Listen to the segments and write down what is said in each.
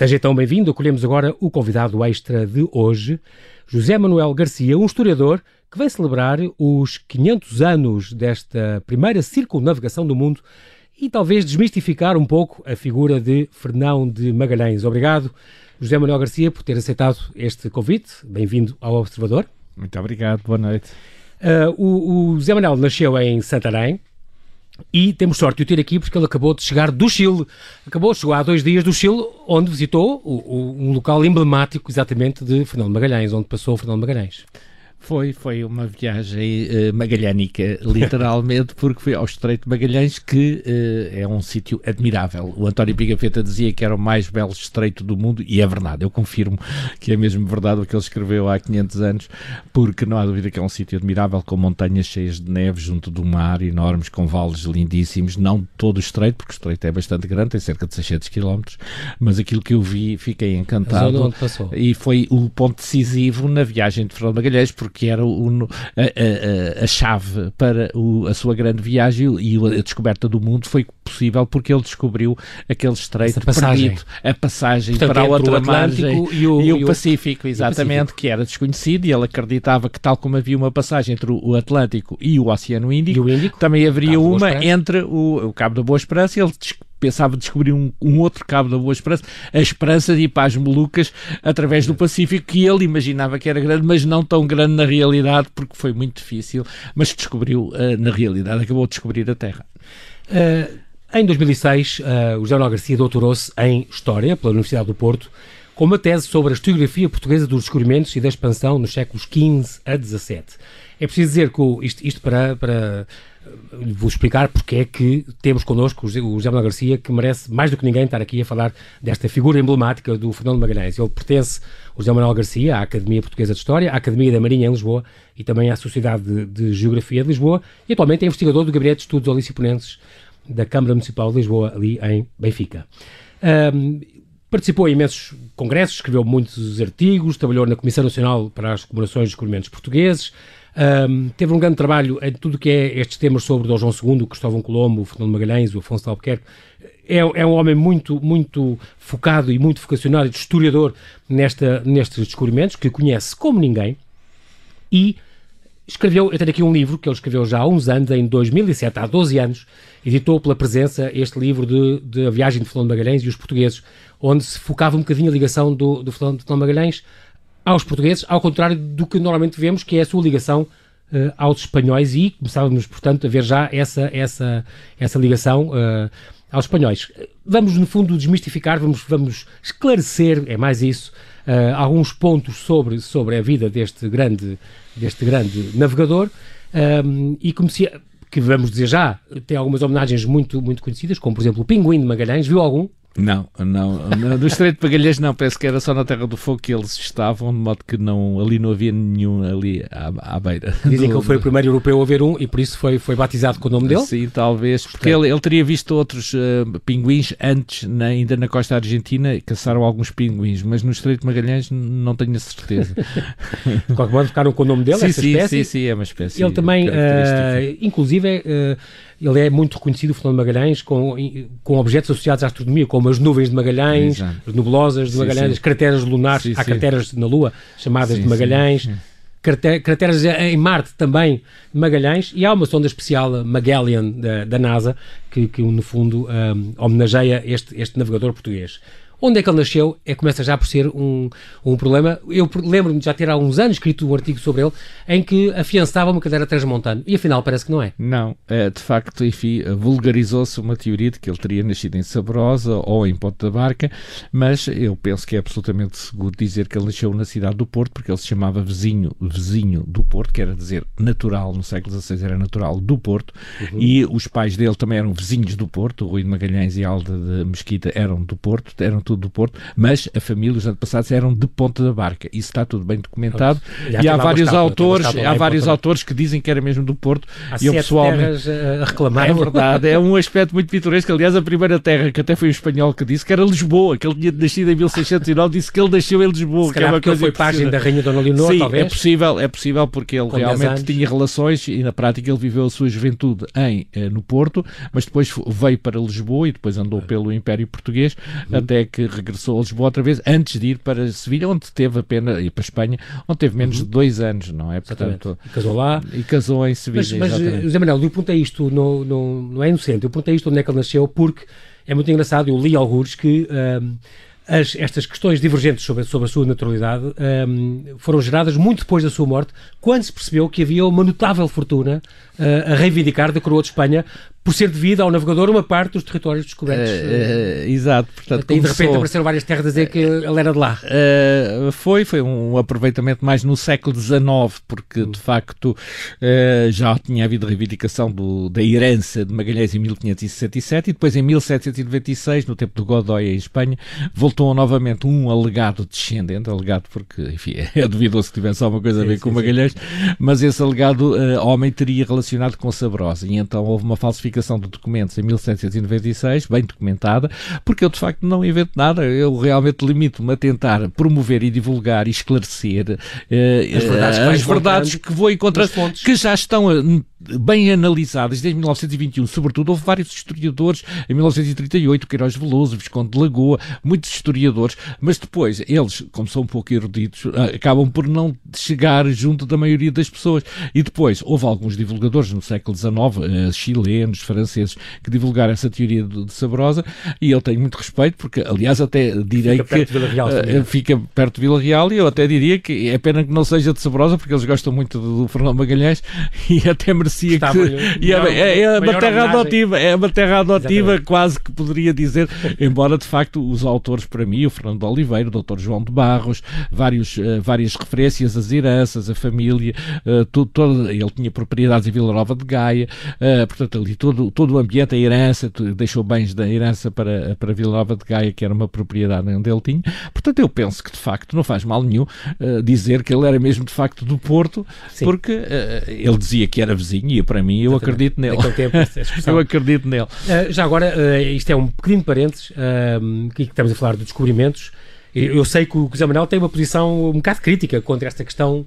Seja então bem-vindo. Acolhemos agora o convidado extra de hoje, José Manuel Garcia, um historiador que vem celebrar os 500 anos desta primeira circunnavigação do mundo e talvez desmistificar um pouco a figura de Fernão de Magalhães. Obrigado, José Manuel Garcia, por ter aceitado este convite. Bem-vindo ao Observador. Muito obrigado, boa noite. Uh, o, o José Manuel nasceu em Santarém, e temos sorte de o ter aqui porque ele acabou de chegar do Chile. Acabou, chegou há dois dias do Chile, onde visitou o, o, um local emblemático exatamente de Fernando Magalhães, onde passou Fernando Magalhães. Foi, foi uma viagem uh, magalhânica, literalmente, porque foi ao Estreito de Magalhães, que uh, é um sítio admirável. O António Pigafetta dizia que era o mais belo estreito do mundo, e é verdade, eu confirmo que é mesmo verdade o que ele escreveu há 500 anos, porque não há dúvida que é um sítio admirável, com montanhas cheias de neve junto do mar, enormes, com vales lindíssimos, não todo o estreito, porque o estreito é bastante grande, tem cerca de 600 km, mas aquilo que eu vi, fiquei encantado. E foi o ponto decisivo na viagem de Fernando Magalhães, porque que era o, a, a, a, chave para o, a sua grande viagem e a descoberta do mundo foi possível porque ele descobriu aquele estreito passagem. perdido, a passagem Portanto, para a outra margem e o, e o, Pacífico, exatamente, Pacífico. que era desconhecido e ele acreditava que tal como havia uma passagem entre o Atlântico e o Oceano Índico, o Índico também haveria uma entre o, o Cabo da Boa Esperança e ele pensava descobrir um, um, outro cabo da Boa Esperança, a esperança de ir para as Molucas através do Pacífico, que ele imaginava que era grande, mas não tão grande na realidade, porque foi muito difícil, mas descobriu uh, na realidade, acabou de descobrir a Terra. Uh, em 2006, uh, o José Manuel Garcia doutorou-se em História pela Universidade do Porto, com uma tese sobre a historiografia portuguesa dos descobrimentos e da expansão nos séculos XV a XVII. É preciso dizer que isto, isto para, para vou explicar porque é que temos connosco o José Manuel Garcia, que merece mais do que ninguém estar aqui a falar desta figura emblemática do Fernando Magalhães. Ele pertence, o José Manuel Garcia, à Academia Portuguesa de História, à Academia da Marinha em Lisboa e também à Sociedade de, de Geografia de Lisboa e atualmente é investigador do Gabinete de Estudos Oliciponenses da Câmara Municipal de Lisboa, ali em Benfica. Um, Participou em imensos congressos, escreveu muitos artigos, trabalhou na Comissão Nacional para as Comemorações dos Descobrimentos Portugueses, um, teve um grande trabalho em tudo o que é estes temas sobre Dom João II, Cristóvão Colombo, Fernando Magalhães, o Afonso de Albuquerque. É, é, um homem muito, muito focado e muito vocacionado e historiador nesta, nestes descobrimentos, que conhece como ninguém, e escreveu, eu tenho aqui um livro que ele escreveu já há uns anos, em 2007, há 12 anos, editou pela presença este livro de, de A Viagem de Fernando Magalhães e os Portugueses, onde se focava um bocadinho a ligação do, do Fernando Magalhães aos portugueses, ao contrário do que normalmente vemos, que é a sua ligação uh, aos espanhóis e começávamos, portanto, a ver já essa, essa, essa ligação uh, aos espanhóis. Vamos, no fundo, desmistificar, vamos, vamos esclarecer, é mais isso, uh, alguns pontos sobre, sobre a vida deste grande, deste grande navegador e comecei, que vamos dizer já, tem algumas homenagens muito, muito conhecidas, como por exemplo o Pinguim de Magalhães, viu algum? Não, não, não, do Estreito de Pagalhães não, penso que era só na Terra do Fogo que eles estavam, de modo que não, ali não havia nenhum ali à, à beira. Dizem do, que ele foi o primeiro europeu a ver um e por isso foi, foi batizado com o nome dele? Sim, talvez, porque ele, ele teria visto outros uh, pinguins antes, na, ainda na costa argentina, caçaram alguns pinguins, mas no Estreito de Magalhães não tenho a certeza. de qualquer modo ficaram com o nome dele, sim, essa sim, espécie? Sim, sim, é uma espécie Ele também, uh, inclusive, uh, ele é muito reconhecido, o Fernando Magalhães, com, com objetos associados à astronomia, como as nuvens de Magalhães, Exato. as nebulosas de Magalhães, sim. as crateras lunares, sim, há crateras na Lua, chamadas de Magalhães, crateras em Marte também de Magalhães, e há uma sonda especial, Magellan, da, da NASA, que, que no fundo um, homenageia este, este navegador português. Onde é que ele nasceu é, começa já por ser um, um problema. Eu lembro-me de já ter há uns anos escrito um artigo sobre ele em que afiançava uma cadeira transmontano e afinal parece que não é. Não, é, de facto, enfim, vulgarizou-se uma teoria de que ele teria nascido em Sabrosa ou em Ponte da Barca, mas eu penso que é absolutamente seguro dizer que ele nasceu na cidade do Porto, porque ele se chamava vizinho, vizinho do Porto, que era dizer natural, no século XVI era natural do Porto, uhum. e os pais dele também eram vizinhos do Porto, o Rui de Magalhães e a Alda de Mesquita eram do Porto, eram do Porto, mas a família, os antepassados eram de Ponta da Barca. Isso está tudo bem documentado e há vários autores, há vários autores que dizem que era mesmo do Porto há e eu pessoalmente a reclamar. É verdade, é um aspecto muito pitoresco. Aliás, a primeira terra que até foi um espanhol que disse que era Lisboa, que ele tinha nascido em 1609, disse que ele nasceu em Lisboa, Se que é uma coisa foi página da rainha Dona Leonor, Sim, talvez. é possível, é possível porque ele realmente tinha relações e na prática ele viveu a sua juventude em eh, no Porto, mas depois veio para Lisboa e depois andou pelo Império Português, uhum. até que que regressou a Lisboa outra vez, antes de ir para Sevilha, onde teve apenas, e para a Espanha, onde teve menos uhum. de dois anos, não é? Portanto, e casou lá. E casou em Sevilha, Mas, mas José Manuel, eu perguntei isto, no, no, não é inocente, eu perguntei isto onde é que ele nasceu, porque é muito engraçado, eu li alguns que... Um, as, estas questões divergentes sobre, sobre a sua naturalidade um, foram geradas muito depois da sua morte, quando se percebeu que havia uma notável fortuna uh, a reivindicar da coroa de Espanha por ser devido ao navegador uma parte dos territórios descobertos. Uh, uh, exato, portanto, e de repente apareceram várias terras a dizer que ele era de lá. Uh, foi, foi um aproveitamento mais no século XIX, porque de facto já tinha havido reivindicação do, da herança de Magalhães em 1567 e depois em 1796, no tempo do Godoy em Espanha, voltou novamente um alegado descendente, alegado porque, enfim, é duvidoso que tivesse alguma coisa a ver sim, com sim, Magalhães, sim. mas esse alegado homem teria relacionado com Sabrosa e então houve uma falsificação falsificação de documentos em 1796, bem documentada, porque eu de facto não invento nada, eu realmente limito-me a tentar promover e divulgar e esclarecer uh, as verdades, que, as verdades que vou encontrar, que já estão eh, bem analisadas desde 1921, sobretudo houve vários historiadores. Em 1938, Queiroz Veloso, Visconde de Lagoa, muitos historiadores, mas depois eles, como são um pouco eruditos, eh, acabam por não chegar junto da maioria das pessoas. E depois houve alguns divulgadores no século XIX, chilenos, franceses que divulgaram essa teoria de, de Sabrosa. E eu tenho muito respeito porque, aliás, até direi fica que uh, fica perto de Vila Real. E eu até diria que é pena que não seja de Sabrosa porque eles gostam muito do, do Fernando Magalhães. E até merecia Está que e é, é, é uma terra adotiva, é uma terra adotiva Exatamente. quase que poderia dizer, embora de facto os autores para mim, o Fernando Oliveira, o Dr. João de Barros, vários, uh, várias referências às heranças, a família, uh, tudo, todo, ele tinha propriedades em Vila Nova de Gaia, uh, portanto ali todo, todo o ambiente, a herança, deixou bens da herança para, para Vila Nova de Gaia, que era uma propriedade onde ele tinha. Portanto, eu penso que de facto não faz mal nenhum dizer que ele era mesmo de facto do Porto, Sim. porque ele dizia que era vizinho e para mim eu Exatamente. acredito nele. Tempo, eu acredito nele. Uh, já agora, isto é um pequenino parênteses, que estamos a falar de descobrimentos. Eu sei que o José Manuel tem uma posição um bocado crítica contra esta questão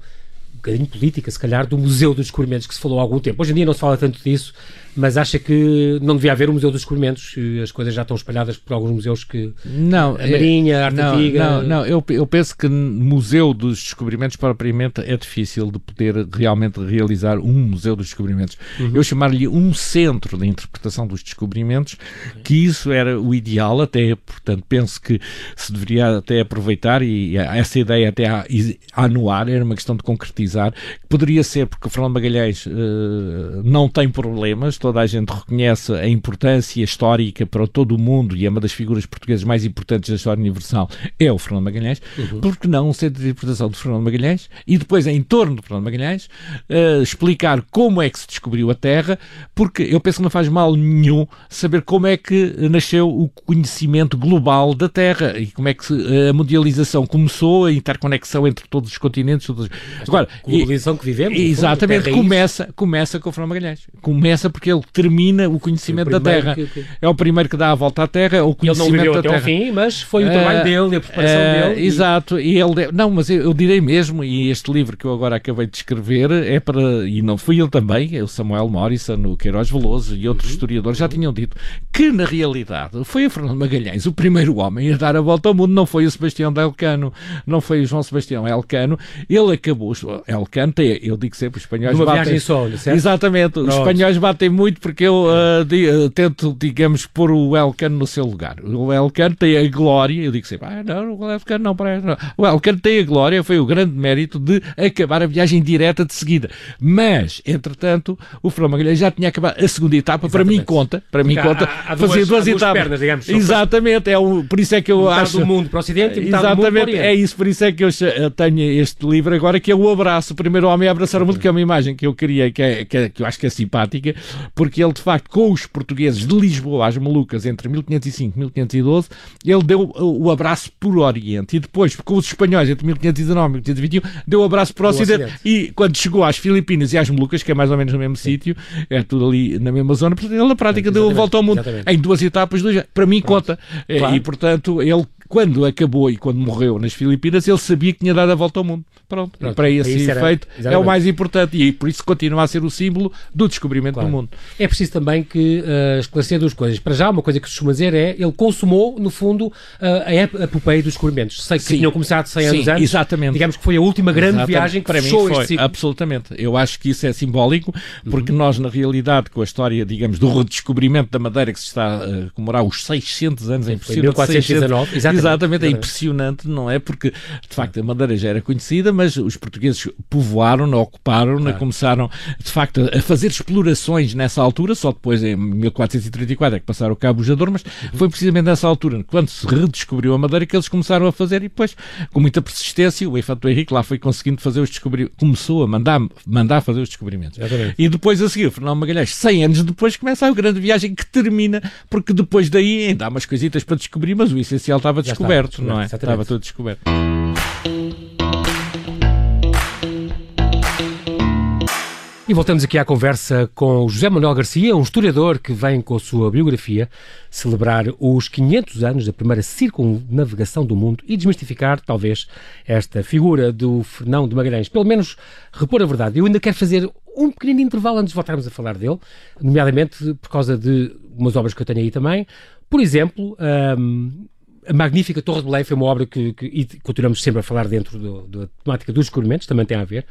bocadinho política, se calhar, do Museu dos Descobrimentos que se falou há algum tempo. Hoje em dia não se fala tanto disso, mas acha que não devia haver um Museu dos Descobrimentos? As coisas já estão espalhadas por alguns museus que. Não, a Marinha, a Arte não, Antiga. Não, não, eu, eu penso que Museu dos Descobrimentos, propriamente, é difícil de poder realmente realizar um Museu dos Descobrimentos. Uhum. Eu chamar-lhe um centro de interpretação dos descobrimentos, que isso era o ideal, até, portanto, penso que se deveria até aproveitar e essa ideia até a, a anuar, era uma questão de concretizar, poderia ser porque o Fernando Magalhães uh, não tem problemas toda a gente reconhece a importância histórica para todo o mundo e é uma das figuras portuguesas mais importantes da história universal, é o Fernando Magalhães, uhum. porque não um centro de interpretação do Fernando Magalhães e depois, em torno do Fernando Magalhães, uh, explicar como é que se descobriu a Terra, porque eu penso que não faz mal nenhum saber como é que nasceu o conhecimento global da Terra e como é que a mundialização começou, a interconexão entre todos os continentes. Todos... Agora, a globalização que vivemos. Exatamente, começa, começa com o Fernando Magalhães. Começa porque ele termina o conhecimento o da Terra. Que, que... É o primeiro que dá a volta à Terra, é o conhecimento ele não viveu da até Terra. Ao fim, mas foi o trabalho uh, dele e a preparação uh, dele. Exato, e, e ele não, mas eu, eu, direi mesmo, e este livro que eu agora acabei de escrever é para, e não fui ele também, é o Samuel Morrison, o Queiroz Veloso e outros uhum. historiadores já tinham dito que na realidade foi o Fernando Magalhães o primeiro homem a dar a volta ao mundo, não foi o Sebastião de Elcano, não foi o João Sebastião Elcano, ele acabou, Elcano eu digo sempre, os espanhóis Numa batem... viagem solo, certo? Exatamente, Pronto. os espanhóis batem muito porque eu uh, di, uh, tento, digamos, pôr o Elcano no seu lugar. O Elcano tem a glória, eu digo sempre, ah, não, o Elcano não parece. Não. O Elcano tem a glória, foi o grande mérito de acabar a viagem direta de seguida. Mas, entretanto, o Fernando Magalhães já tinha acabado a segunda etapa, Exatamente. para mim conta, para mim conta, há, há fazer duas, duas etapas. Pernas, digamos, Exatamente, é o, por isso é que eu metade acho. do mundo para o Ocidente e Exatamente, do mundo para o é isso, por isso é que eu tenho este livro agora, que é o abraço, o primeiro homem a abraçar o mundo, que é uma imagem que eu queria, que, é, que, é, que eu acho que é simpática, porque ele de facto com os portugueses de Lisboa às Molucas entre 1505 e 1512, ele deu o abraço por Oriente e depois com os espanhóis entre 1519 e 1521 deu o abraço para o Ocidente. Ocidente. E quando chegou às Filipinas e às Molucas, que é mais ou menos no mesmo sítio, é tudo ali na mesma zona, portanto, ele na prática deu a volta ao mundo Exatamente. em duas etapas, dois, para mim Pronto. conta. Claro. E portanto, ele quando acabou e quando morreu nas Filipinas, ele sabia que tinha dado a volta ao mundo. Pronto, Pronto. para esse efeito era, é o mais importante e por isso continua a ser o símbolo do descobrimento claro. do mundo. É preciso também que uh, esclarecer duas coisas. Para já, uma coisa que se costuma dizer é ele consumou, no fundo, uh, a epopeia dos descobrimentos. Sei que Sim. tinham começado 100 anos Sim, antes. Exatamente. Digamos que foi a última grande exatamente. viagem que para mim foi. Absolutamente. Eu acho que isso é simbólico porque uhum. nós, na realidade, com a história, digamos, do redescobrimento da Madeira que se está a comemorar os 600 anos, é impressionante. 1419. 600, exatamente, exatamente, é impressionante, não é? Porque, de facto, a Madeira já era conhecida, mas os portugueses povoaram-na, ocuparam-na, claro. começaram, de facto, a fazer explorações nessa altura, só depois, em 1434, é que passaram o Cabo Bujador, mas uhum. foi precisamente nessa altura, quando se redescobriu a Madeira, que eles começaram a fazer e depois, com muita persistência, o Infante Henrique lá foi conseguindo fazer os descobrimentos, começou a mandar, mandar fazer os descobrimentos. Exatamente. E depois a seguir, Fernão Magalhães, 100 anos depois, começa a grande viagem que termina, porque depois daí ainda há umas coisitas para descobrir, mas o essencial estava descoberto, não é? Exatamente. Estava tudo descoberto. E voltamos aqui à conversa com José Manuel Garcia, um historiador que vem com a sua biografia celebrar os 500 anos da primeira circunnavegação do mundo e desmistificar, talvez, esta figura do Fernão de Magalhães. Pelo menos repor a verdade. Eu ainda quero fazer um pequenino intervalo antes de voltarmos a falar dele, nomeadamente por causa de umas obras que eu tenho aí também. Por exemplo, um, a magnífica Torre de Belém foi uma obra que, que e continuamos sempre a falar dentro do, da temática dos descobrimentos, também tem a ver,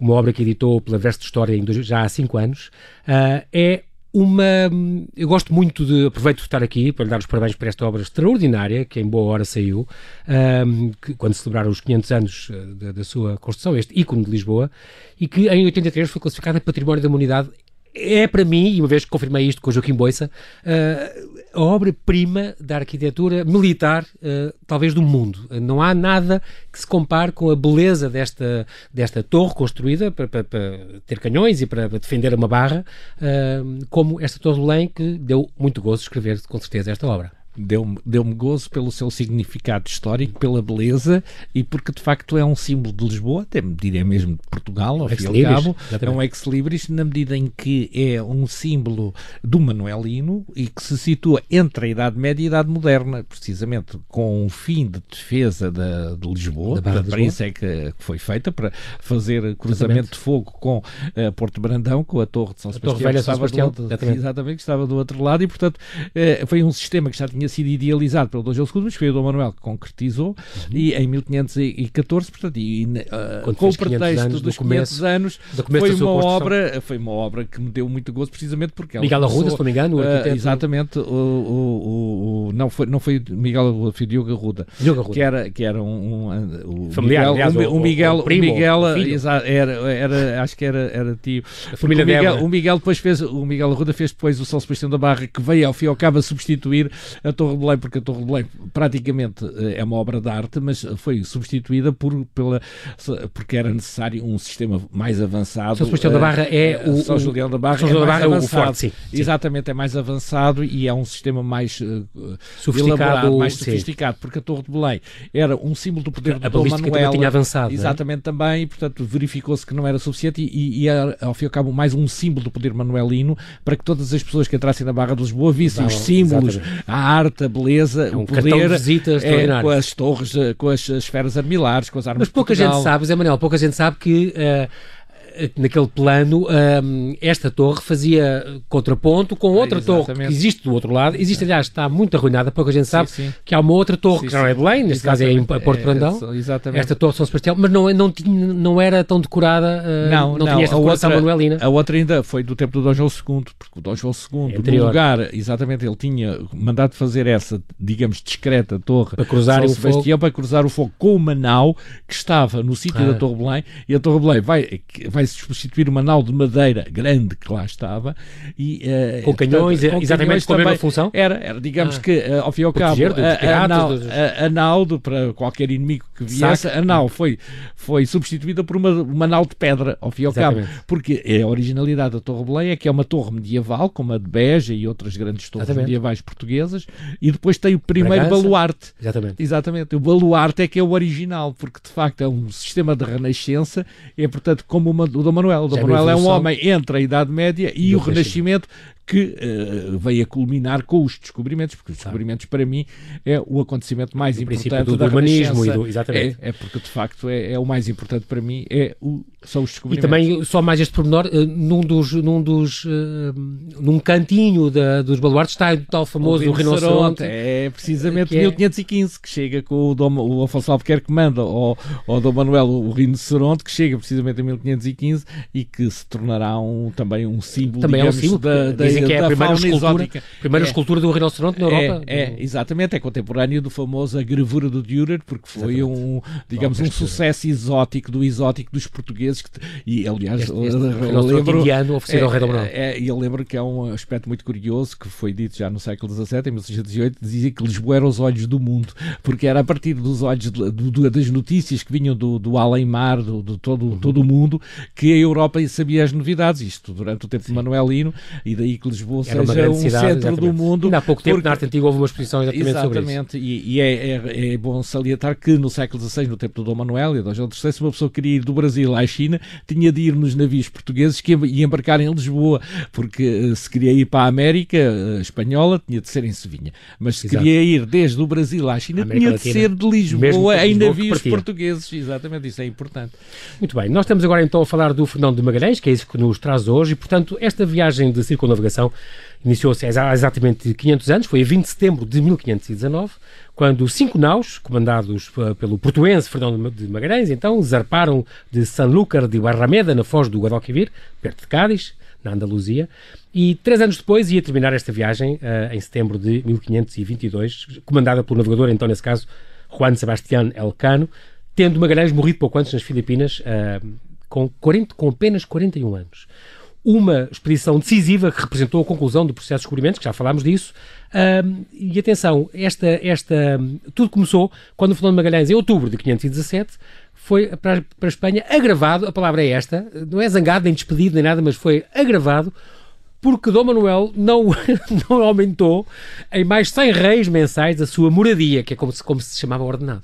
uma obra que editou pela Verso de História em, já há cinco anos, uh, é uma. Eu gosto muito de. Aproveito de estar aqui para lhe dar os parabéns por esta obra extraordinária, que em boa hora saiu, ah, que, quando celebraram os 500 anos da, da, sua construção, este ícone de Lisboa, e que em 83 foi classificada Património da Humanidade é para mim, e uma vez que confirmei isto com o Joaquim Boissa, uh, a obra-prima da arquitetura militar, uh, talvez do mundo. Não há nada que se compare com a beleza desta, desta torre construída para, para, para ter canhões e para, defender uma barra, uh, como esta Torre de Belém, que deu muito gozo escrever, com certeza, esta obra deu-me deu gozo pelo seu significado histórico, pela beleza e porque de facto é um símbolo de Lisboa, até diria mesmo de Portugal, ao fim e ao cabo, é um ex-libris na medida em que é um símbolo do Manuelino e que se situa entre a Idade Média e a Idade Moderna, precisamente com o fim de defesa da, de Lisboa, da para isso é que foi feita, para fazer cruzamento exatamente. de fogo com uh, Porto Brandão, com a Torre de São Sebastião, Torre Velha que, estava Sebastião, do, exatamente. exatamente, que estava do outro lado e portanto uh, foi um sistema que já tinha tinha sido idealizado pelo Dom João II, mas foi o Dom Manuel que concretizou, uhum. e em 1514, portanto, e, uh, com o pretexto dos 500 anos, foi uma, obra, foi uma obra que me deu muito gosto, precisamente porque ela Miguel Arruda, se não me engano, uh, exatamente, o, o, o, não, foi, não foi Miguel Arruda, foi Diogo Arruda, Diogo Arruda. que era, que era um, um, um familiar, Miguel, aliás, o, o, Miguel, o, primo, Miguel era, era, acho que era, era tio. A família o Miguel, o Miguel depois fez, o Miguel Arruda fez depois o São Sebastião da Barra, que veio ao fim e ao cabo a substituir a a Torre de Belém, porque a Torre de Belém praticamente eh, é uma obra de arte, mas foi substituída por, pela, porque era necessário um sistema mais avançado. São Sebastião da Barra é eh, o. São Julião da Barra, São é, da Barra é o forte, sim, Exatamente, é mais avançado e é um sistema mais uh, sofisticado, mais sofisticado, porque a Torre de Belém era um símbolo do poder do Dom Manuel. tinha avançado. É? Exatamente é? também, portanto verificou-se que não era suficiente e, e, era, ao fim e ao cabo, mais um símbolo do poder manuelino para que todas as pessoas que entrassem na Barra de Lisboa vissem os símbolos, exatamente. a arte, a beleza, é um o poder visita é, com as torres, com as esferas armilares, com as armas Mas pouca gente sabe, Zé Manuel, pouca gente sabe que uh, naquele plano, um, esta torre fazia contraponto com outra ah, torre que existe do outro lado. Existe, aliás, está muito arruinada, pouca gente sabe sim, sim. que há uma outra torre sim, que não é Belém, neste caso é em Porto Brandão. É, esta torre São Sebastião, mas não, não, tinha, não era tão decorada, uh, não, não, não, tinha esta decoração outra, manuelina. A outra ainda foi do tempo do Dom João II, porque o Dom João II, é no lugar, exatamente, ele tinha mandado fazer essa, digamos, discreta torre para cruzar São o Sebastião, fogo. para cruzar o fogo com uma nau que estava no sítio ah. da Torre Belém, e a Torre Belém vai, vai substituir uma nau de madeira grande que lá estava e uh, com canhões, portanto, com exatamente com a mesma função? Era, era digamos ah. que uh, ao fim e ao cabo a, a, nau, a, a nau para qualquer inimigo que viesse, Saca. a nau foi, foi substituída por uma, uma nau de pedra ao fim e ao exatamente. cabo, porque a originalidade da Torre Belém é que é uma torre medieval, como a de Beja e outras grandes torres exatamente. medievais portuguesas, e depois tem o primeiro Bragança. baluarte. Exatamente. Exatamente. O baluarte é que é o original, porque de facto é um sistema de renascença, é portanto como uma, o do Manuel. O do Manuel é um homem entre a Idade Média e, e o, Renascimento, que uh, veio a culminar com os descobrimentos, porque os descobrimentos para mim é o acontecimento mais o importante do, do humanismo e do, exatamente. É, é porque de facto é, é, o mais importante para mim é o, são os descobrimentos. E também só mais este pormenor, uh, num dos num dos uh, num cantinho da, dos baluartes está o tal famoso o rinoceronte. É precisamente que 1515 é... que chega com o, Dom, o Afonso Albuquerque que manda ao, ao Dom Manuel o rinoceronte que chega precisamente em 1515 e que se tornará um, também um símbolo, também digamos, é um símbolo, da, da, dizem que é a primeira escultura, primeira é, escultura do rinoceronte na Europa. É, é, exatamente, é contemporâneo do famoso A Gravura do Dürer, porque foi exatamente. um, digamos, um sucesso exótico do exótico dos portugueses que, e aliás, este, este lembro, indiano oferecido é, ao rei Dom é, e eu lembro que é um aspecto muito curioso que foi dito já no século XVII, em 1608, dizia que Lisboa era os olhos do mundo, porque era a partir dos olhos do, do, das notícias que vinham do, do além-mar, do, do, todo, uhum. todo o mundo, que a Europa sabia as novidades, isto durante o tempo Sim. de Manuelino, e daí que Lisboa era seja um cidade, centro exatamente. do mundo. Ainda há pouco tempo, porque... na arte antiga, houve uma exposição exatamente, exatamente sobre isso. E, e é, é, é, bom salientar que no século XVI, no tempo do Dom Manuel e do João III, se uma pessoa queria ir do Brasil à China, tinha de ir nos navios portugueses que ia embarcar em Lisboa, porque eh, se queria ir para a América a eh, espanhola, tinha de ser em Sevinha. Mas se Exato. queria ir desde o Brasil à China, tinha Latina, de ser de Lisboa em navios portugueses. Exatamente, isso é importante. Muito bem, nós estamos agora então a falar do Fernando de Magalhães, que é isso que nos traz hoje, e portanto esta viagem de iniciou-se há exatamente 500 anos, foi a 20 de setembro de 1519, quando cinco naus, comandados pelo portuense Fernando de Magalhães, então, zarparam de Sanlúcar de Barrameda, na foz do Guadalquivir, perto de Cádiz, na Andaluzia, e três anos depois ia terminar esta viagem, uh, em setembro de 1522, comandada pelo navegador, então, nesse caso, Juan Sebastián Elcano, tendo Magalhães morrido pouco antes nas Filipinas, uh, com, 40, com apenas 41 anos uma expedição decisiva que representou a conclusão do processo de descobrimento, que já falámos disso. Um, e atenção, esta, esta, tudo começou quando o Fernando Magalhães, em outubro de 517, foi para, para a Espanha agravado, a palavra é esta, não é zangado, nem despedido, nem nada, mas foi agravado porque Dom Manuel não, não aumentou em mais 100 reis mensais a sua moradia, que é como se, como se chamava ordenado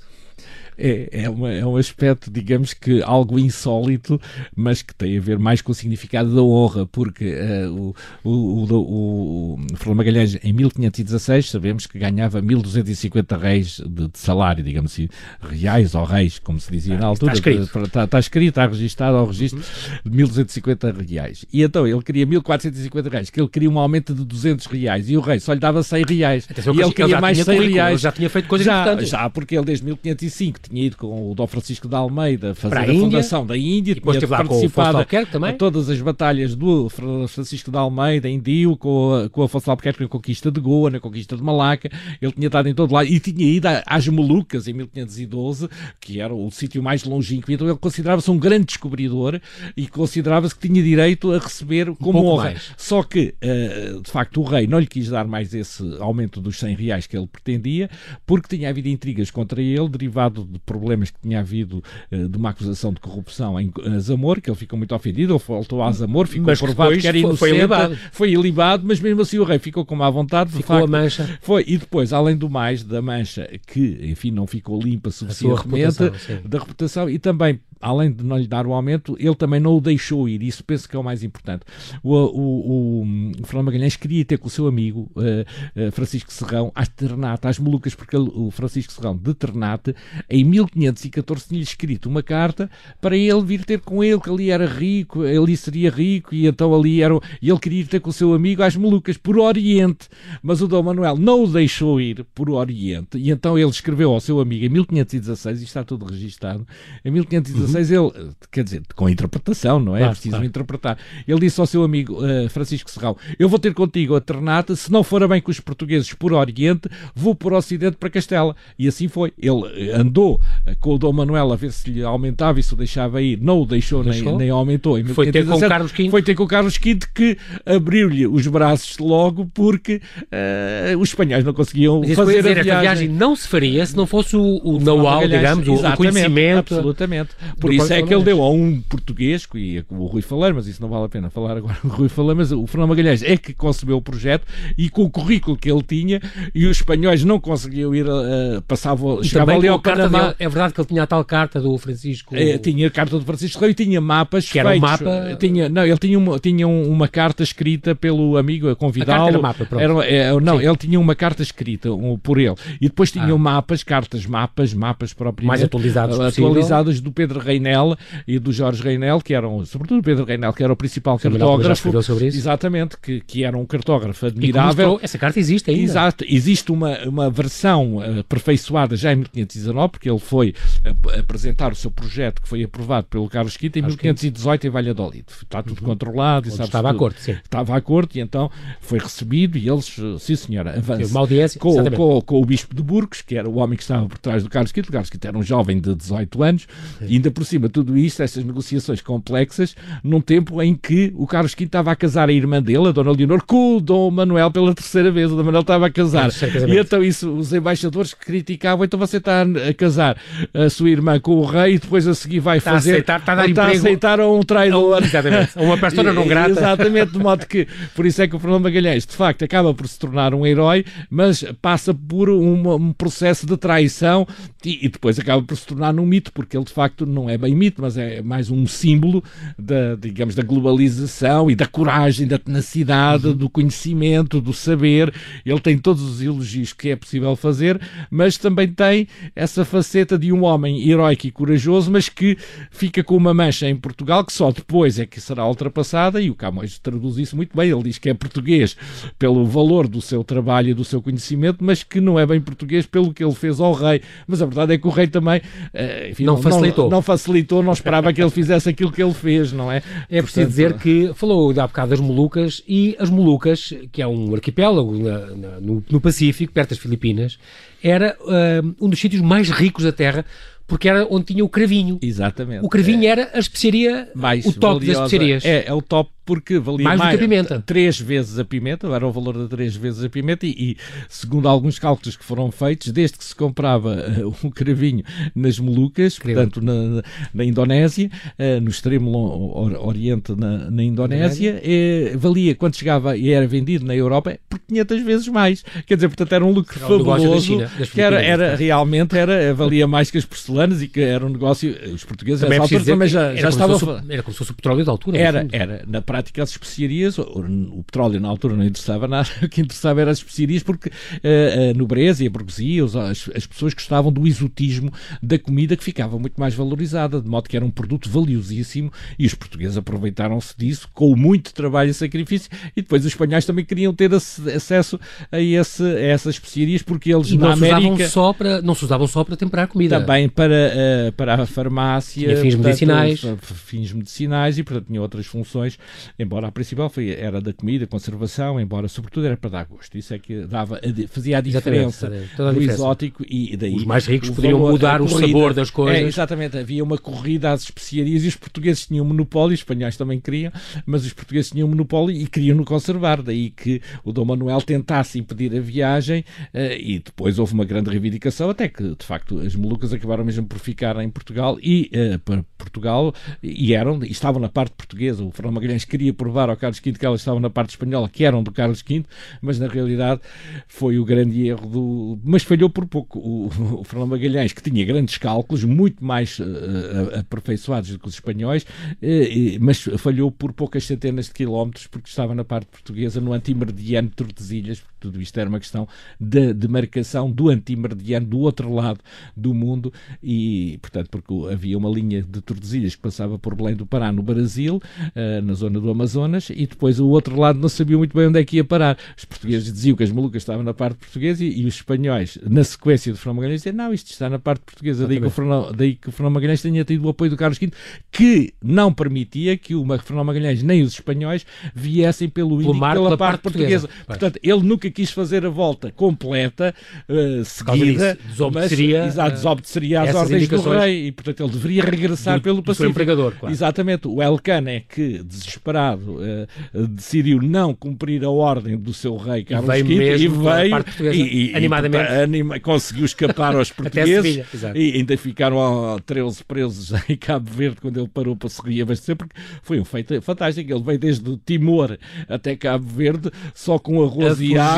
é, é, uma, é um aspecto, digamos que algo insólito, mas que tem a ver mais com o significado da honra, porque uh, o, o, o, o Fernando Magalhães, em 1516, sabemos que ganhava 1250 reis de, de, salário, digamos assim, reais ou reis, como se dizia ah, na altura. Está escrito. Está, está escrito, está registado ao registro de 1250 reais. E então ele queria 1450 reais, que ele queria um aumento de 200 reais, e o rei só lhe dava 100 reais. Atenção, e ele queria mais 100 reais. Já tinha feito coisas já, importantes. Já, porque ele desde 1505 tinha ido com o Dom Francisco de Almeida fazer a, a fundação da Índia, tinha participado a todas as batalhas do Francisco de Almeida em Dio, com, a, com Afonso Albuquerque na conquista de Goa, na conquista de Malaca, ele tinha estado em todo lado e tinha ido às Molucas em 1512, que era o sítio mais longínquo, então ele considerava-se um grande descobridor e considerava-se que tinha direito a receber como um honra. Mais. Só que, uh, de facto, o rei não lhe quis dar mais esse aumento dos 100 reais que ele pretendia, porque tinha havido intrigas contra ele, derivado de problemas que tinha havido uh, de uma acusação de corrupção em Zamor, que ele ficou muito ofendido, ele voltou a Zamor, ficou mas provado que, que era inocente, foi ilibado. foi ilibado, mas mesmo assim o rei ficou com má vontade. Ficou facto, a mancha. Foi, e depois, além do mais, da mancha que, enfim, não ficou limpa suficientemente, reputação, da reputação, e também além de não lhe dar o aumento, ele também não o deixou ir. Isso penso que é o mais importante. O, o, o Fernando Magalhães queria ter com o seu amigo uh, uh, Francisco Serrão às Ternate, às Molucas, porque ele, o Francisco Serrão de Ternate, em 1514, tinha-lhe escrito uma carta para ele vir ter com ele, que ali era rico, ali seria rico, e então ali era. E ele queria ir ter com o seu amigo às Molucas, por Oriente. Mas o Dom Manuel não o deixou ir por Oriente, e então ele escreveu ao seu amigo em 1516, isto está tudo registado, em 1516 16 ele, quer dizer, com interpretação, não é? Claro, é preciso claro. interpretar. Ele disse ao seu amigo uh, Francisco Serrão: Eu vou ter contigo a Ternata, se não for bem com os portugueses por Oriente, vou por Ocidente para Castela. E assim foi. Ele eh, andou com o Dom Manuel a ver se lhe aumentava e se o deixava ir, não o deixou, nem, nem, aumentou. foi ter com o Carlos V. Foi ter com Carlos V que abriu-lhe os braços logo porque uh, os espanhóis não conseguiam fazer dizer, a viagem. viagem. não se faria se não fosse o, o know-how, digamos, o, o conhecimento. Absolutamente Por isso é que ele deu a um português, e o Rui Faleiro, mas isso não vale a pena falar agora o Rui Faleiro, mas o Fernando Magalhães é que concebeu o projeto e com o currículo que ele tinha e os espanhóis não conseguiam ir, uh, passavam, chegavam ali ao Canadá. é verdade que ele tinha a tal carta do Francisco... É, tinha a carta do Francisco Rei e tinha mapas que era um mapa... Tinha, não, ele tinha uma, tinha uma carta escrita pelo amigo a convidá-lo. era mapa, pronto. Era, é, não, Sim. ele tinha uma carta escrita um, por ele e depois tinha ah. mapas, cartas, mapas, mapas propriamente. Mais atualizados Atualizadas do Pedro Reinel e do Jorge Reinel, que eram, sobretudo Pedro Reinel, que era o principal Sim, cartógrafo. sobre isso. Exatamente, que, que era um cartógrafo admirável. essa carta existe ainda. Exato, existe uma, uma versão uh, aperfeiçoada já em 1519, porque ele foi uh, apresentar o seu projeto que foi aprovado pelo Carlos V em 1518 em Valladolid. Está tudo uhum. controlado. E estava à corte, sim. Estava à corte e então foi recebido e eles, sim senhora, avança. Uma audiência, com, com, com, o Bispo de Burgos, que era o homem que estava por trás do Carlos V. O Carlos V era um jovem de 18 anos sim. e ainda por cima tudo isto, essas negociações complexas, num tempo em que o Carlos V estava a casar a irmã dele, a Dona Leonor, com o Dom Manuel pela terceira vez. O Dom Manuel estava a casar. É, e então isso, os embaixadores criticavam, então você está a casar a sua irmã com o rei e depois a seguir vai está fazer... A aceitar, está a dar está emprego. a aceitar um traidor. Exatamente. Uma persona não grata. Exatamente, de modo que, por isso é que o Fernando Magalhães, de facto, acaba por se tornar um herói, mas passa por um, um processo de traição e, e, depois acaba por se tornar um mito, porque ele de facto não é bem mito, mas é mais um símbolo da, digamos, da globalização e da coragem, da tenacidade, uhum. do conhecimento, do saber. Ele tem todos os elogios que é possível fazer, mas também tem essa faceta de um homem heróico e corajoso, mas que fica com uma mancha em Portugal que só depois é que será ultrapassada, e o Camões traduz isso muito bem. Ele diz que é português pelo valor do seu trabalho e do seu conhecimento, mas que não é bem português pelo que ele fez ao rei. Mas a verdade é que o rei também eh, enfim, não, não, facilitou. Não, não, facilitou, não esperava que ele fizesse aquilo que ele fez, não é? É preciso Portanto, dizer que falou há bocado das Molucas e as Molucas, que é um arquipélago na, na, no, no, Pacífico, perto das Filipinas, era uh, um dos sítios mais ricos da Terra porque era onde tinha o cravinho. Exatamente. O cravinho é. era a especiaria, mais o top valiosa. das especiarias. É, é o top porque valia mais, mais do que a pimenta. três vezes a pimenta, era o valor de três vezes a pimenta e, e segundo alguns cálculos que foram feitos, desde que se comprava uh, um cravinho nas Molucas, Incrível. portanto na, na Indonésia, uh, no extremo oriente na, na Indonésia, eh, valia quando chegava e era vendido na Europa por 500 vezes mais. Quer dizer, portanto era um lucro era fabuloso, China, que era, era realmente era, valia mais que as porcelanas e que era um negócio, os portugueses também, altura, também já, já estavam... Era como se fosse o petróleo da altura. Era, era, na prática as especiarias, o, o, petróleo na altura não interessava nada, o que interessava era as especiarias porque uh, a nobreza e a burguesia, as, as, pessoas gostavam do exotismo da comida que ficava muito mais valorizada, de modo que era um produto valiosíssimo e os portugueses aproveitaram-se disso com muito trabalho e sacrifício e depois os espanhóis também queriam ter acesso a, esse, a essas especiarias porque eles e na não América... Só para, não se usavam só para temperar comida. Também para, uh, para a farmácia. Tinha fins portanto, medicinais. Fins medicinais e portanto tinha outras funções embora a principal foi, era da comida, conservação, embora sobretudo era para dar gosto. Isso é que dava, fazia a diferença a do exótico e daí os mais ricos podiam valor, mudar o sabor das coisas. É, exatamente, havia uma corrida às especiarias e os portugueses tinham monopólio, os espanhóis também queriam, mas os portugueses tinham monopólio e queriam-no conservar. Daí que o Dom Manuel tentasse impedir a viagem uh, e depois houve uma grande reivindicação, até que de facto as Molucas acabaram mesmo por ficar em Portugal e uh, para Portugal e eram, e estavam na parte portuguesa. O Fernando Magalhães queria provar ao Carlos V que elas estavam na parte espanhola, que eram do Carlos V, mas na realidade foi o grande erro do. Mas falhou por pouco. O, o Fernando Magalhães, que tinha grandes cálculos, muito mais uh, aperfeiçoados do que os espanhóis, uh, mas falhou por poucas centenas de quilómetros, porque estava na parte portuguesa, no antimeridiano de Tordesilhas, tudo isto era uma questão de demarcação do antimeridiano do outro lado do mundo e, portanto, porque havia uma linha de Tordesilhas que passava por Belém do Pará no Brasil, uh, na zona do Amazonas, e depois o outro lado não sabia muito bem onde é que ia parar. Os portugueses diziam que as Molucas estavam na parte portuguesa e, e os espanhóis, na sequência do Fernão Magalhães, diziam não, isto está na parte portuguesa. Daí que, o Fernão, daí que o Fernão Magalhães tenha tido o apoio do Carlos V, que não permitia que o Fernão Magalhães nem os espanhóis viessem pelo Índico pela, pela parte, parte portuguesa. portuguesa. portanto, ele nunca quis fazer a volta completa, uh, seguida, disso, desobedeceria, mas, exato, desobedeceria às ordens do rei e, portanto, ele deveria regressar do, pelo Pacífico. empregador, claro. Exatamente. O Elkan é que, desesperado, uh, decidiu não cumprir a ordem do seu rei Carlos V e veio e, e, animadamente anima, conseguiu escapar aos portugueses e ainda ficaram ó, 13 presos em Cabo Verde quando ele parou para se reabastecer, porque foi um feito fantástico. Ele veio desde Timor até Cabo Verde só com arroz a e água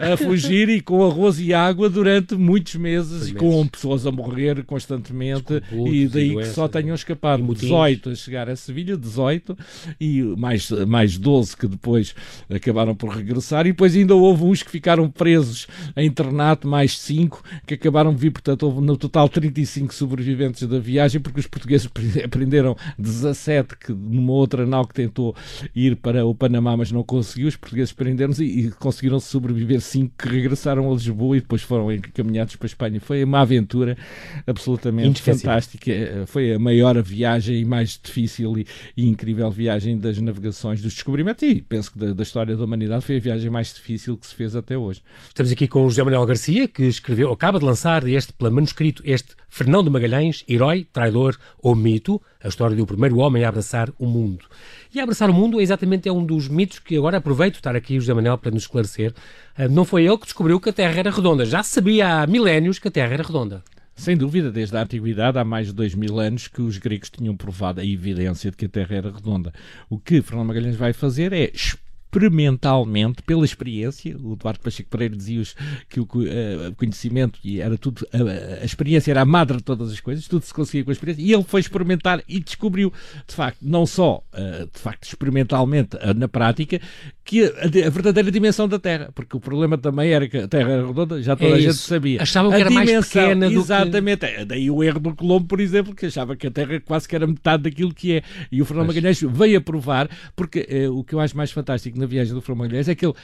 a fugir e com arroz e água durante muitos meses, e com pessoas a morrer constantemente e daí que só tenham escapado. 18 a chegar a Sevilha, 18 e mais, mais 12 que depois acabaram por regressar. E depois ainda houve uns que ficaram presos em internato, mais 5 que acabaram de vir, portanto houve no total 35 sobreviventes da viagem porque os portugueses prenderam 17 que numa outra nau que tentou ir para o Panamá mas não conseguiu, os portugueses prenderam-se e, e conseguiram sobreviver 5 que regressaram a Lisboa e depois foram encaminhados para a Espanha. Foi uma aventura absolutamente fantástica. Foi a maior viagem e mais difícil e, e, incrível viagem das navegações, dos descobrimentos e penso que da, da, história da humanidade foi a viagem mais difícil que se fez até hoje. Estamos aqui com o José Manuel Garcia, que escreveu, acaba de lançar este pela manuscrito, este Fernão de Magalhães, Herói, Traidor ou Mito, a história do primeiro homem a abraçar o mundo. E abraçar o mundo é exatamente é um dos mitos que agora aproveito estar aqui José Manuel para nos esclarecer. Ah, não foi ele que descobriu que a Terra era redonda, já sabia há milénios que a Terra era redonda. Sem dúvida, desde a antiguidade, há mais de dois mil anos, que os gregos tinham provado a evidência de que a Terra era redonda. O que Fernando Magalhães vai fazer é experimentalmente, pela experiência, o Eduardo Pacheco Pereira dizia que o uh, conhecimento e era tudo, a, a, experiência era a madre de todas as coisas, tudo se conseguia com a experiência, e ele foi experimentar e descobriu, de facto, não só, uh, de facto, experimentalmente, uh, na prática, que a, a, verdadeira dimensão da Terra, porque o problema também era que a Terra era redonda, já toda é a gente sabia. Achavam que era dimensão, mais pequena do Exatamente, que... É, daí o erro do Colombo, por exemplo, que achava que a Terra quase que era metade daquilo que é, e o Fernando. Magalhães veio a provar, porque o que eu acho mais fantástico na viagem do Fernando Magalhães é que ele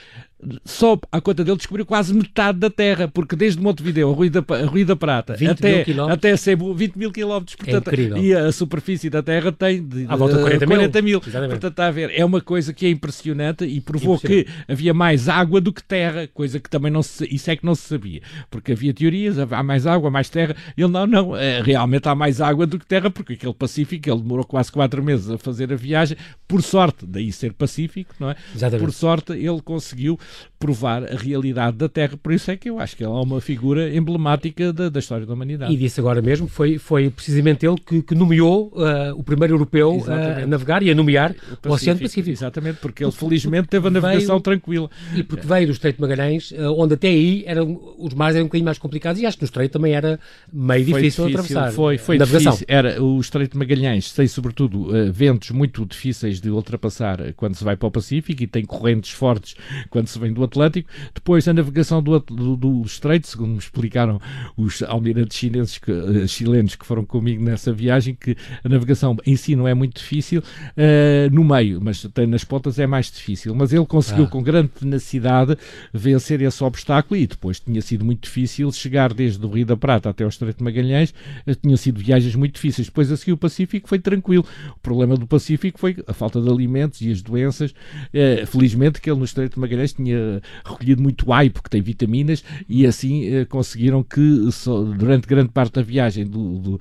só à conta dele descobriu quase metade da Terra, porque desde Montevideo a Rui da, Rui da Prata até, até Cebu, 20 mil quilómetros, é portanto, é e a superfície da Terra tem de, à volta de 40, 40 mil. mil. Portanto, está a ver, é uma coisa que é impressionante e provou que havia mais água do que terra, coisa que também não se, isso é que não se sabia, porque havia teorias, há mais água, mais terra, ele não, não, é, realmente há mais água do que terra, porque aquele Pacífico, ele demorou quase 4 meses a fazer a viagem, por sorte, daí ser Pacífico, não é? Exatamente. Por sorte, ele conseguiu provar a realidade da Terra. Por isso é que eu acho que ela é uma figura emblemática da, da história da humanidade. E disse agora mesmo, foi, foi precisamente ele que, que nomeou uh, o primeiro europeu uh, a navegar e a nomear o, o, Oceano Pacífico. Exatamente, porque ele felizmente teve a navegação veio, tranquila. E porque veio do Estreito de Magalhães, uh, onde até aí eram, os mares eram um bocadinho mais complicados e acho que no Estreito também era meio difícil, difícil atravessar. Foi, foi navegação. Difícil. Era o Estreito de Magalhães, tem sobretudo ventos muito difíceis de ultrapassar quando se vai para o Pacífico e tem correntes fortes quando se vem do Atlântico. Depois, a navegação do, do, do Estreito, segundo me explicaram os almirantes chineses que, uh, chilenos que foram comigo nessa viagem, que a navegação em si não é muito difícil, uh, no meio, mas tem nas pontas é mais difícil. Mas ele conseguiu, ah. com grande tenacidade, vencer esse obstáculo e depois tinha sido muito difícil chegar desde o Rio da Prata até o Estreito de Magalhães, uh, tinham sido viagens muito difíceis. Depois a seguir o Pacífico foi tranquilo. O problema do Pacífico foi a falta de alimentos e as doenças. Felizmente que ele no Estreito de Magalhães tinha recolhido muito ai porque tem vitaminas e assim eh, conseguiram que durante grande parte da viagem, do, do,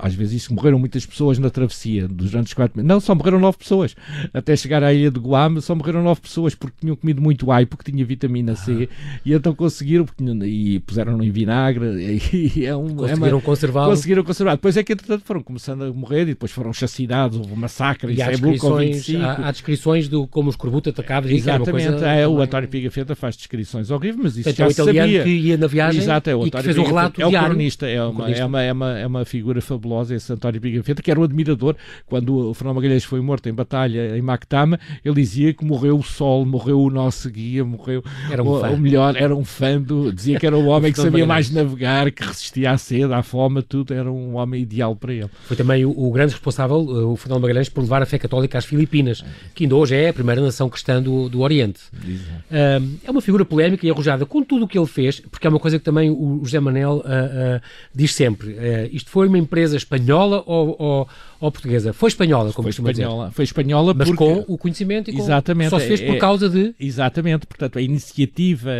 às vezes isso, morreram muitas pessoas na travessia durante os quatro. Não, só morreram nove pessoas. Até chegar à ilha de Guam só morreram nove pessoas porque tinham comido muito ai porque tinha vitamina C ah. e então conseguiram e puseram-no em vinagre e é um, conseguiram é conservar conseguiram conservar. Depois é que entretanto foram começando a morrer e depois foram chacinados, houve massacre e há, descrições, há, há descrições do como os corbutos atacavam. Exatamente, é, coisa, é, o António Pigafetta faz descrições horríveis, mas isso Portanto, já é o italiano sabia. que ia na viagem Exato, é o e que fez um relato é o diário. cronista, é uma, cronista. É, uma, é, uma, é, uma, figura fabulosa esse António Pigafetta, que era um admirador. Quando o Fernando Magalhães foi morto em batalha em Mactama, ele dizia que morreu o sol, morreu o nosso guia, morreu era um o, o, melhor, era um fã do, dizia que era o homem que sabia mais navegar, que resistia à sede, à fome, tudo, era um homem ideal para ele. Foi também o, o grande responsável, o Fernando Magalhães, por levar a fé católica às Filipinas, que ainda hoje é a primeira nação cristã cristã do, do Oriente. Uh, é uma figura polémica e arrojada com tudo o que ele fez, porque é uma coisa que também o José Manel uh, uh, diz sempre. isto foi uma empresa espanhola ou, ou, ou portuguesa? Foi espanhola, como foi espanhola, dizer. Foi espanhola Mas porque... com o conhecimento e com... Exatamente. Só se fez por é, causa de... Exatamente. Portanto, a iniciativa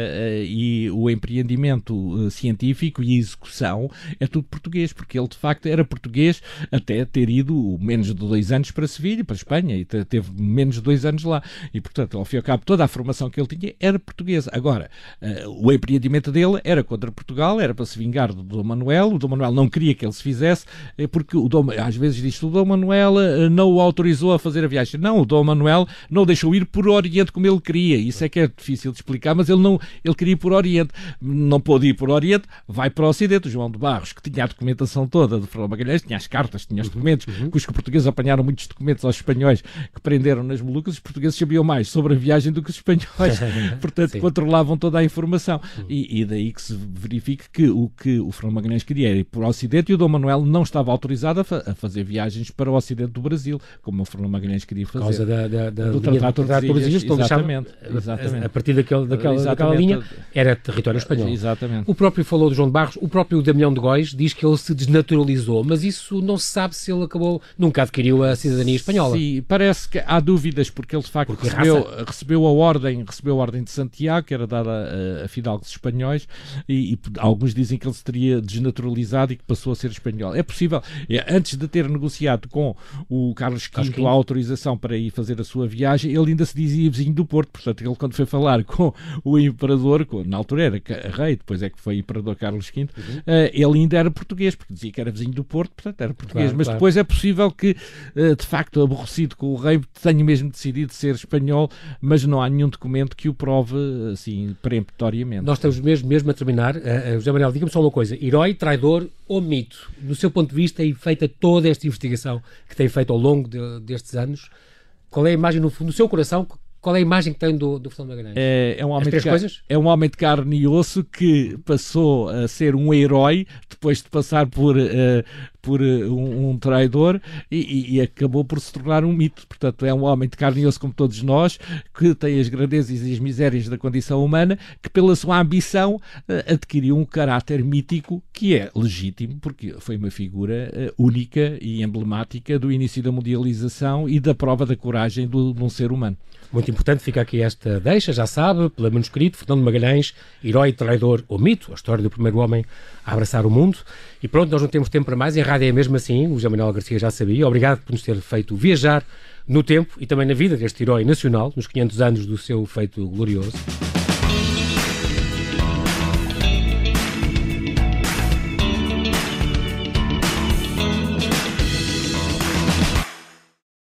e o empreendimento científico e a execução é tudo português, porque ele de facto era português até ter ido menos de dois anos para Sevilha, para Espanha, e teve menos de dois anos lá. E, portanto, ao fim e ao cabo, toda a formação que ele tinha era portuguesa. Agora, uh, o empreendimento dele era contra Portugal, era para se vingar do Dom Manuel. O Dom Manuel não queria que ele se fizesse, eh, porque o Dom, às vezes diz o Dom Manuel uh, não o autorizou a fazer a viagem. Não, o Dom Manuel não deixou ir por Oriente como ele queria. Isso é que é difícil de explicar, mas ele não ele queria ir por Oriente. Não pôde ir por Oriente, vai para o Ocidente. O João de Barros, que tinha a documentação toda de Fernando Magalhães, tinha as cartas, tinha os documentos, uhum. que os portugueses apanharam muitos documentos aos espanhóis que prenderam nas Molucas, os portugueses sabiam mais sobre a viagem do que os espanhóis, portanto Sim. controlavam toda a informação. Uhum. E, e, daí que se verifique que o que o Fernando Magalhães queria era ir para o Ocidente e o Dom Manuel não estava autorizado a, fa a, fazer viagens para o Ocidente do Brasil, como o Fernando Magalhães queria fazer. Por causa da, da, da do Tratado de Tordesilhas, exatamente, exatamente. A partir daquele, daquela, exatamente. daquela linha era território espanhol. Exatamente. O próprio falou do João de Barros, o próprio Damião de Góis diz que ele se desnaturalizou, mas isso não se sabe se ele acabou, nunca adquiriu a cidadania espanhola. Sim, parece que há dúvidas porque ele de facto recebeu, recebeu, a ordem, recebeu a ordem de Santiago, que era dada a, a fidalgos espanhóis, e, e, alguns dizem que ele se teria desnaturalizado e que passou a ser espanhol. É possível, é, antes de ter negociado com o Carlos V a autorização para ir fazer a sua viagem, ele ainda se dizia vizinho do Porto, portanto ele quando foi falar com o imperador, com, na altura era rei, depois é que foi imperador Carlos V, uhum. uh, ele ainda era português, porque dizia que era vizinho do Porto, portanto era português, claro, mas claro. depois é possível que uh, de facto aborrecido com o rei tenha mesmo decidido ser espanhol, mas não há nenhum documento que o prove assim peremptoriamente. Nós estamos mesmo, mesmo a terminar. Uh, José Manuel, diga-me só uma coisa: herói, traidor ou mito? Do seu ponto de vista e feita toda esta investigação que tem feito ao longo de, destes anos, qual é a imagem no, no seu coração? Qual é a imagem que tem do, do Fernando Magalhães? É, é, um homem de coisas? é um homem de carne e osso que passou a ser um herói depois de passar por, uh, por uh, um, um, traidor e, e, acabou por se tornar um mito. Portanto, é um homem de carne e osso como todos nós, que tem as grandezas e as misérias da condição humana, que pela sua ambição uh, adquiriu um caráter mítico que é legítimo, porque foi uma figura única e emblemática do início da mundialização e da prova da coragem do, de um ser humano. Muito importante, fica aqui esta deixa, já sabe, pelo manuscrito, Fernando Magalhães, herói, traidor ou mito, a história do primeiro homem a abraçar o mundo. E pronto, nós não temos tempo para mais, em rádio é mesmo assim, o José Manuel Garcia já sabia. Obrigado por nos ter feito viajar no tempo e também na vida deste herói nacional, nos 500 anos do seu feito glorioso.